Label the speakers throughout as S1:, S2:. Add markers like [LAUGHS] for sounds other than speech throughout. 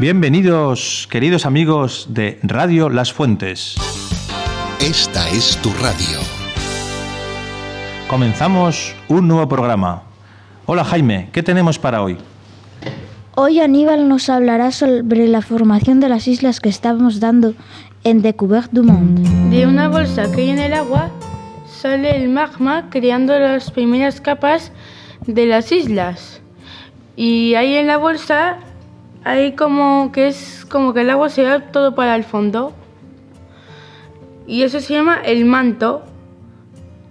S1: Bienvenidos, queridos amigos de Radio Las Fuentes.
S2: Esta es tu radio.
S1: Comenzamos un nuevo programa. Hola Jaime, ¿qué tenemos para hoy?
S3: Hoy Aníbal nos hablará sobre la formación de las islas que estamos dando en Découverte du Monde.
S4: De una bolsa que hay en el agua sale el magma creando las primeras capas de las islas. Y ahí en la bolsa hay como que es como que el agua se va todo para el fondo. Y eso se llama el manto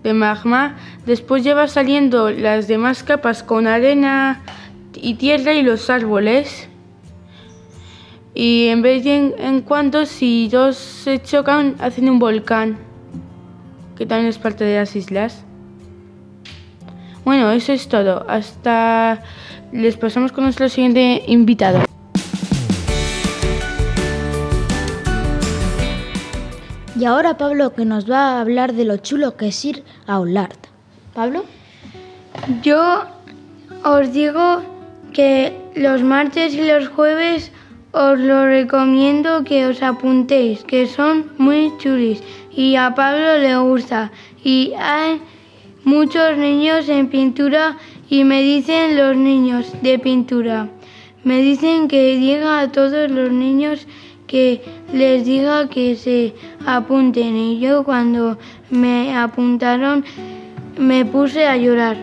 S4: de magma. Después ya va saliendo las demás capas con arena y tierra y los árboles. Y en vez de en, cuando, si dos se chocan, hacen un volcán, que también es parte de las islas. Bueno, eso es todo. Hasta les pasamos con nuestro siguiente invitado.
S3: Y ahora Pablo que nos va a hablar de lo chulo que es ir a Ollart. Pablo.
S5: Yo os digo que los martes y los jueves os lo recomiendo que os apuntéis, que son muy chulis y a Pablo le gusta. Y hay muchos niños en pintura y me dicen los niños de pintura. Me dicen que diga a todos los niños que les diga que se apunten y yo cuando me apuntaron me puse a llorar.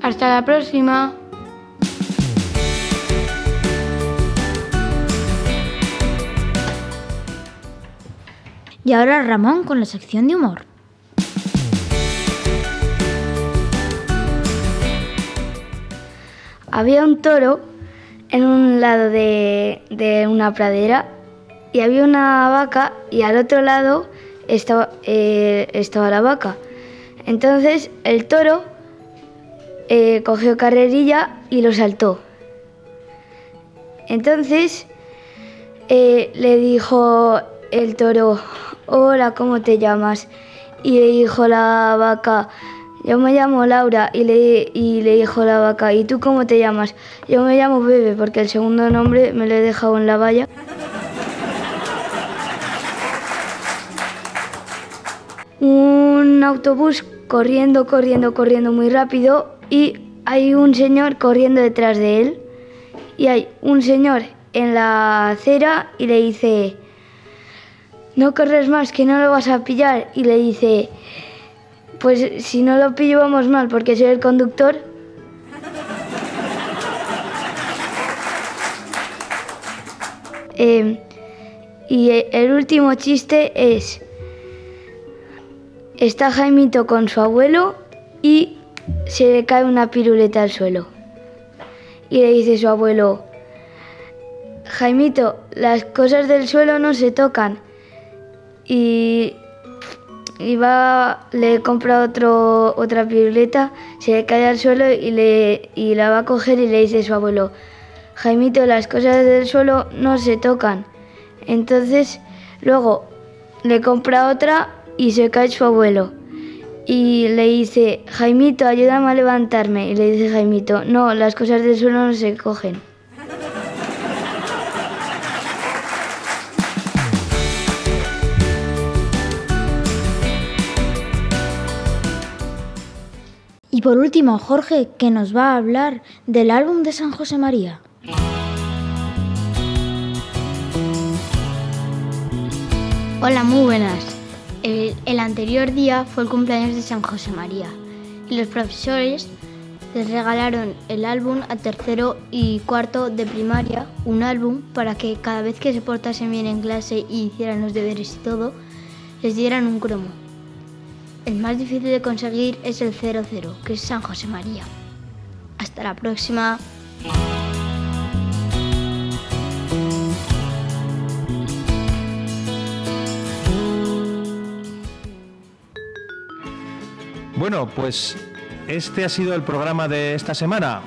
S5: Hasta la próxima.
S3: Y ahora Ramón con la sección de humor.
S6: Había un toro en un lado de, de una pradera y había una vaca y al otro lado estaba, eh, estaba la vaca. Entonces el toro eh, cogió carrerilla y lo saltó. Entonces eh, le dijo el toro, hola, ¿cómo te llamas? Y le dijo la vaca, yo me llamo Laura. Y le, y le dijo la vaca, ¿y tú cómo te llamas? Yo me llamo Bebe porque el segundo nombre me lo he dejado en la valla. Un autobús corriendo, corriendo, corriendo muy rápido y hay un señor corriendo detrás de él y hay un señor en la acera y le dice, no corres más, que no lo vas a pillar. Y le dice, pues si no lo pillo vamos mal porque soy el conductor. [LAUGHS] Eh, y el último chiste es, Está Jaimito con su abuelo y se le cae una piruleta al suelo. Y le dice su abuelo, Jaimito, las cosas del suelo no se tocan. Y, y va, le compra otro, otra piruleta, se le cae al suelo y, le, y la va a coger y le dice su abuelo, Jaimito, las cosas del suelo no se tocan. Entonces, luego le compra otra y se cae su abuelo. Y le dice, Jaimito, ayúdame a levantarme. Y le dice Jaimito, no, las cosas del suelo no se cogen.
S3: Y por último, Jorge, que nos va a hablar del álbum de San José María.
S7: Hola, muy buenas. El, anterior día fue el cumpleaños de San José María y los profesores les regalaron el álbum a tercero y cuarto de primaria, un álbum para que cada vez que se portasen bien en clase y hicieran los deberes y todo, les dieran un cromo. El más difícil de conseguir es el 00, que es San José María. Hasta la próxima.
S1: Bueno, pues este ha sido el programa de esta semana.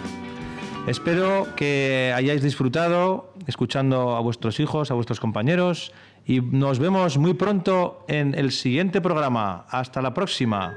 S1: Espero que hayáis disfrutado escuchando a vuestros hijos, a vuestros compañeros y nos vemos muy pronto en el siguiente programa. Hasta la próxima.